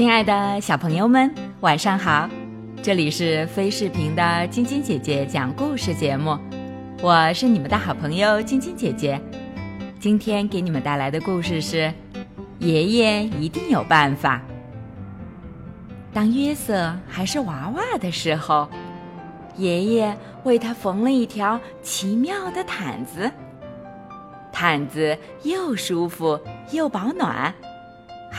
亲爱的小朋友们，晚上好！这里是飞视频的晶晶姐姐讲故事节目，我是你们的好朋友晶晶姐姐。今天给你们带来的故事是《爷爷一定有办法》。当约瑟还是娃娃的时候，爷爷为他缝了一条奇妙的毯子，毯子又舒服又保暖。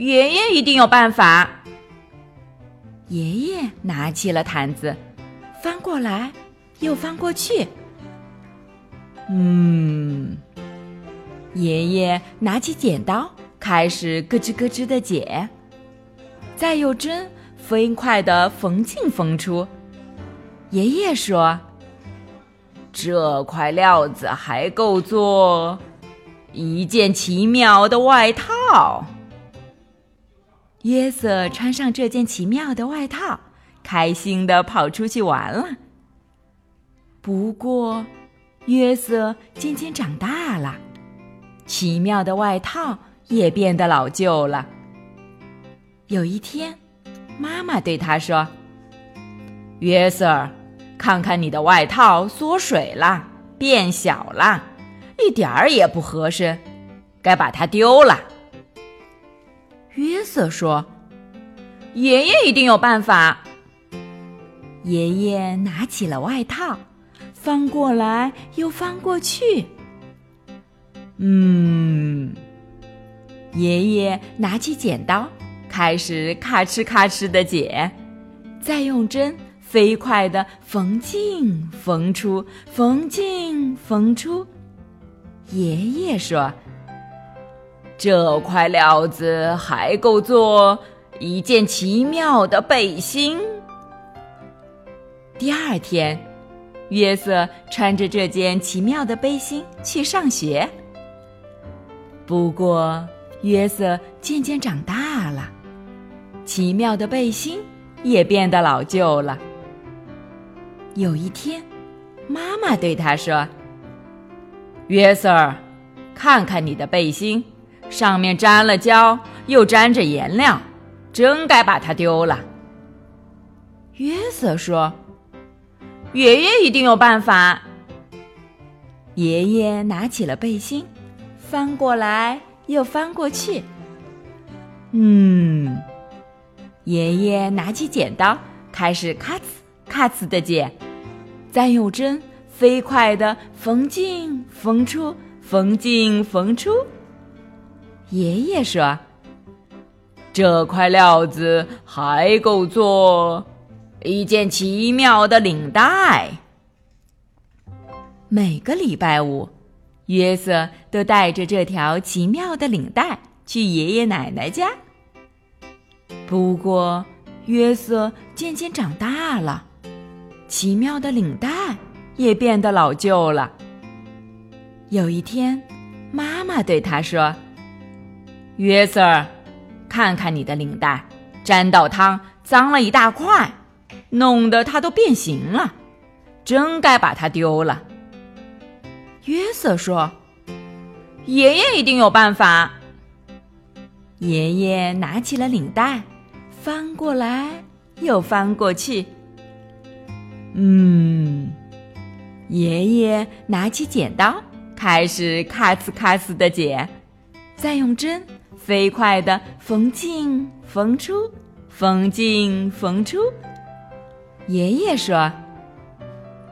爷爷一定有办法。爷爷拿起了毯子，翻过来又翻过去。嗯，爷爷拿起剪刀，开始咯吱咯吱的剪，再用针飞快的缝进缝出。爷爷说：“这块料子还够做一件奇妙的外套。”约瑟穿上这件奇妙的外套，开心的跑出去玩了。不过，约瑟渐渐长大了，奇妙的外套也变得老旧了。有一天，妈妈对他说：“约瑟，看看你的外套缩水了，变小了，一点儿也不合身，该把它丢了。”约瑟说：“爷爷一定有办法。”爷爷拿起了外套，翻过来又翻过去。嗯，爷爷拿起剪刀，开始咔哧咔哧的剪，再用针飞快的缝进缝出，缝进缝出。爷爷说。这块料子还够做一件奇妙的背心。第二天，约瑟穿着这件奇妙的背心去上学。不过，约瑟渐渐长大了，奇妙的背心也变得老旧了。有一天，妈妈对他说：“约瑟，看看你的背心。”上面沾了胶，又沾着颜料，真该把它丢了。约瑟说：“爷爷一定有办法。”爷爷拿起了背心，翻过来又翻过去。嗯，爷爷拿起剪刀，开始咔呲咔呲的剪，再用针飞快的缝进缝出，缝进缝出。爷爷说：“这块料子还够做一件奇妙的领带。”每个礼拜五，约瑟都带着这条奇妙的领带去爷爷奶奶家。不过，约瑟渐渐长大了，奇妙的领带也变得老旧了。有一天，妈妈对他说。约瑟，看看你的领带，沾到汤，脏了一大块，弄得它都变形了，真该把它丢了。约瑟说：“爷爷一定有办法。”爷爷拿起了领带，翻过来又翻过去。嗯，爷爷拿起剪刀，开始咔呲咔呲的剪，再用针。飞快的缝进缝出，缝进缝出。爷爷说：“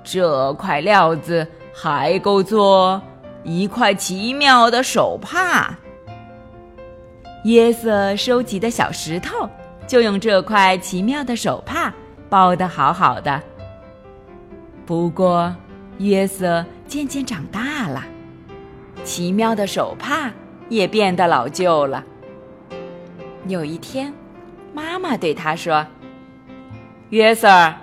这块料子还够做一块奇妙的手帕。”约瑟收集的小石头就用这块奇妙的手帕包得好好的。不过，约瑟渐渐长大了，奇妙的手帕。也变得老旧了。有一天，妈妈对他说：“约瑟，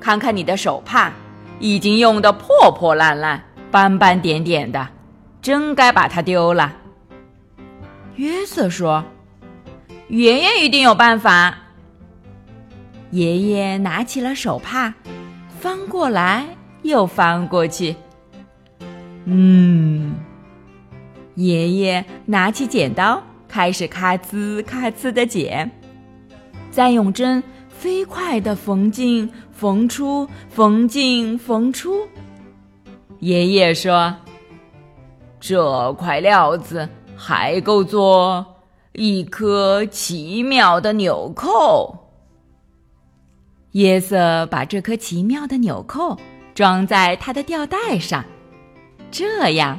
看看你的手帕，已经用得破破烂烂、斑斑点点的，真该把它丢了。”约瑟说：“爷爷一定有办法。”爷爷拿起了手帕，翻过来又翻过去。嗯，爷爷拿起剪刀，开始咔呲咔呲的剪，再用针飞快的缝进、缝出、缝进、缝出。爷爷说：“这块料子还够做一颗奇妙的纽扣。”约瑟把这颗奇妙的纽扣装在他的吊带上。这样，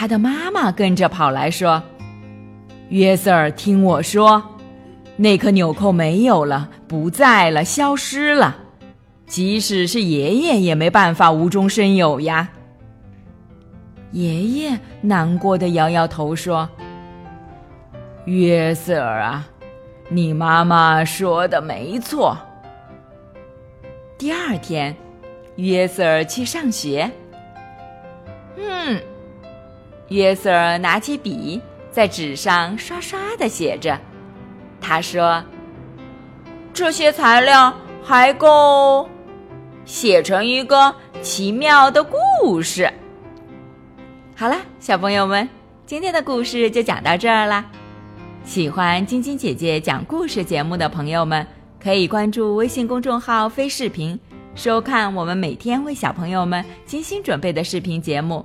他的妈妈跟着跑来说：“约瑟，听我说，那颗纽扣没有了，不在了，消失了。即使是爷爷也没办法无中生有呀。”爷爷难过的摇摇头说：“约瑟啊，你妈妈说的没错。”第二天，约瑟去上学。嗯。约瑟拿起笔，在纸上刷刷的写着。他说：“这些材料还够写成一个奇妙的故事。”好了，小朋友们，今天的故事就讲到这儿啦。喜欢晶晶姐姐讲故事节目的朋友们，可以关注微信公众号“飞视频”，收看我们每天为小朋友们精心准备的视频节目。